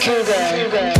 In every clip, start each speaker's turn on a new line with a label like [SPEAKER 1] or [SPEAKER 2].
[SPEAKER 1] Sugar. Sugar.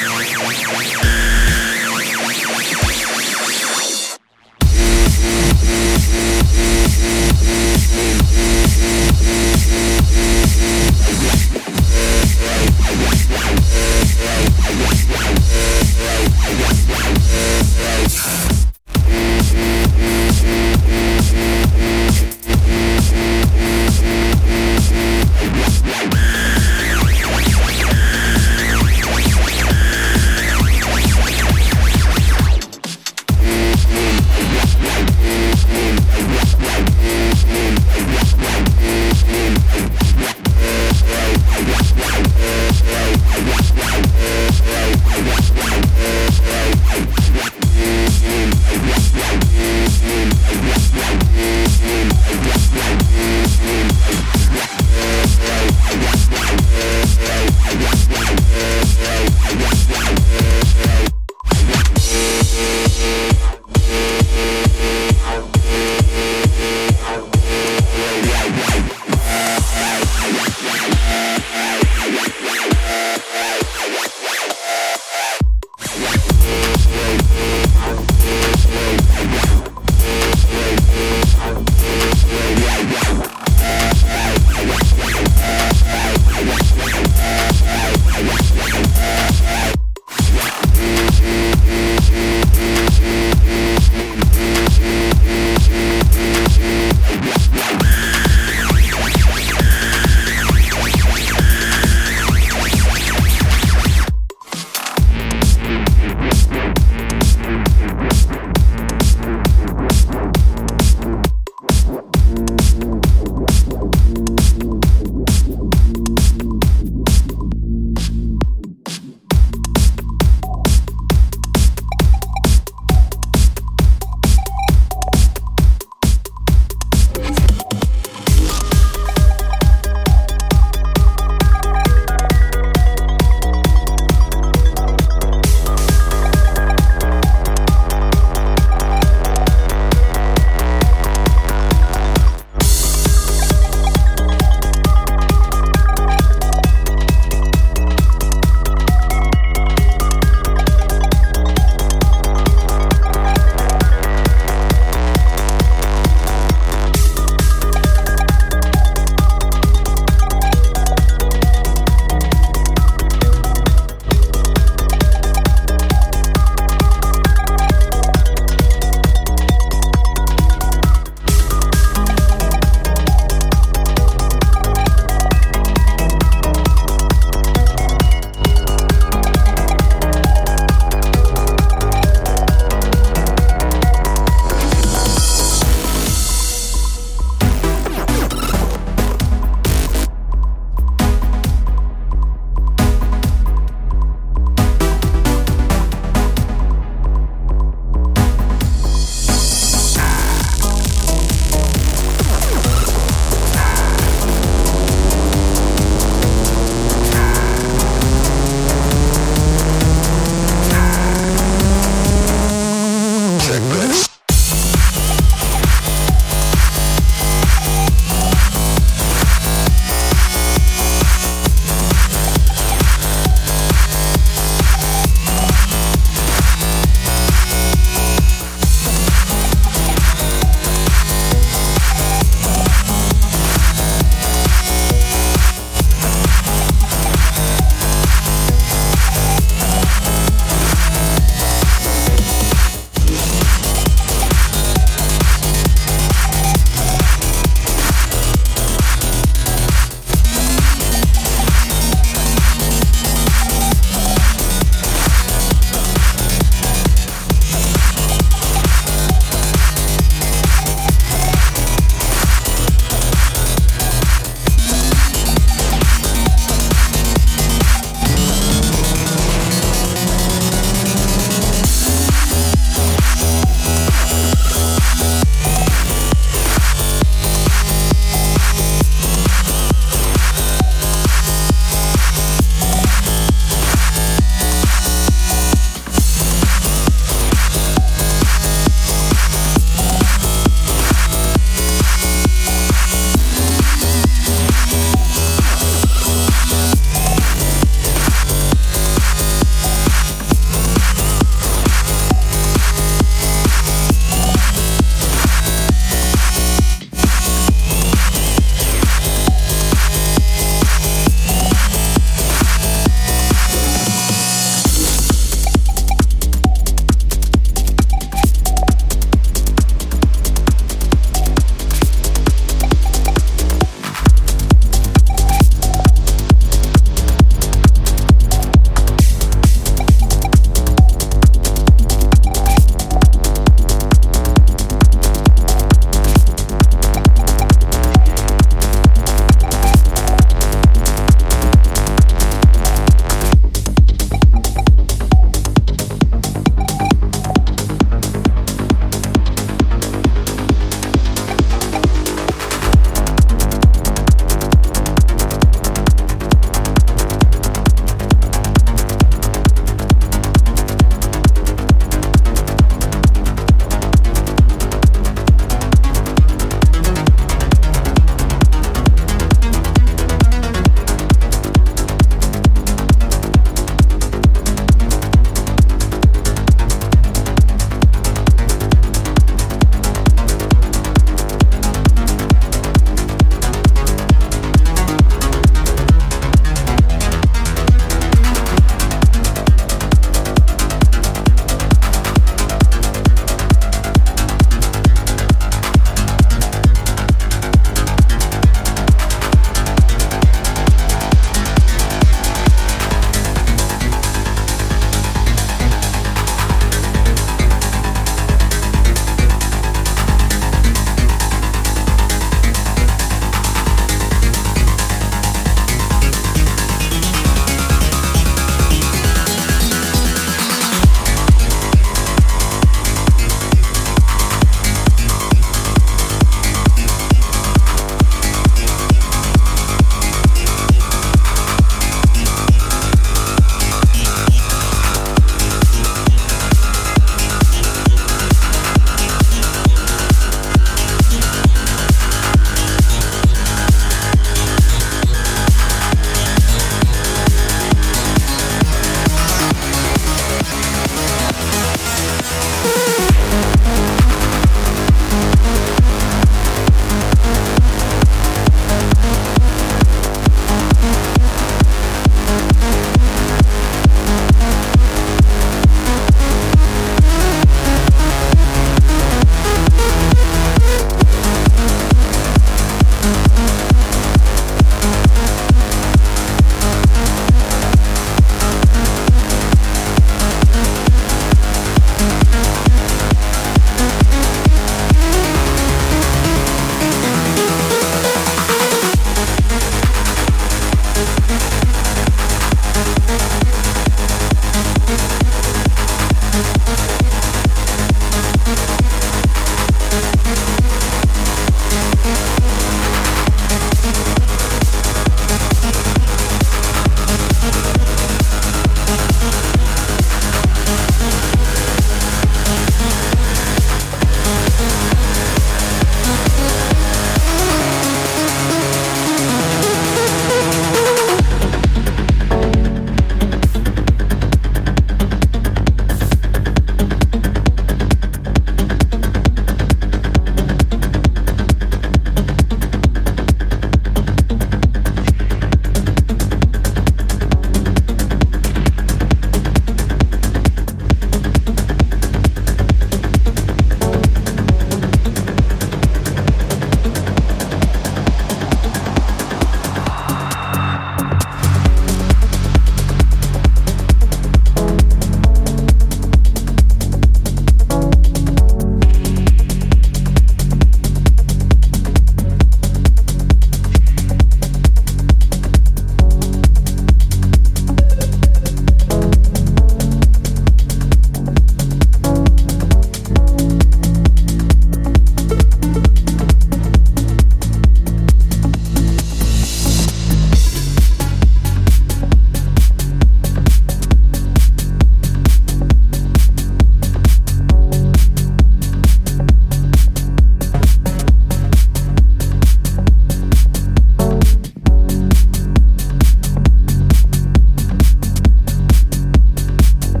[SPEAKER 1] Right.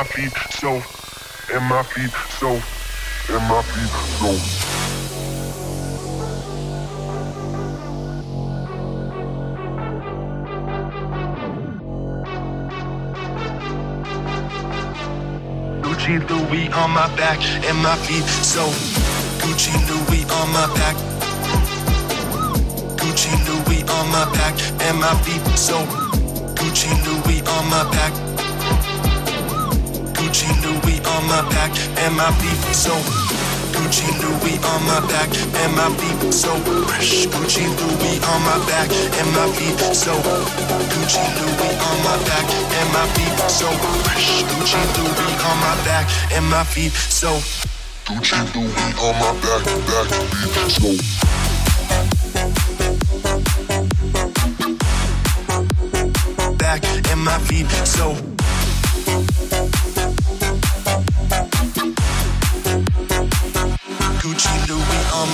[SPEAKER 1] My feet. So and my feet, so my feet so Gucci Louis on my
[SPEAKER 2] back.
[SPEAKER 1] And
[SPEAKER 3] my feet so Gucci Louis on my back and my feet. So Gucci Louis on my back. Gucci Louis on my back and my feet. So Gucci Louis on my back and my feet so fresh. Gucci Louis on my back and my feet so Gucci Louis on my back and my feet so fresh. Gucci Louis on my back and my feet so Gucci Louis on my back, back, beat slow. Back and my feet so.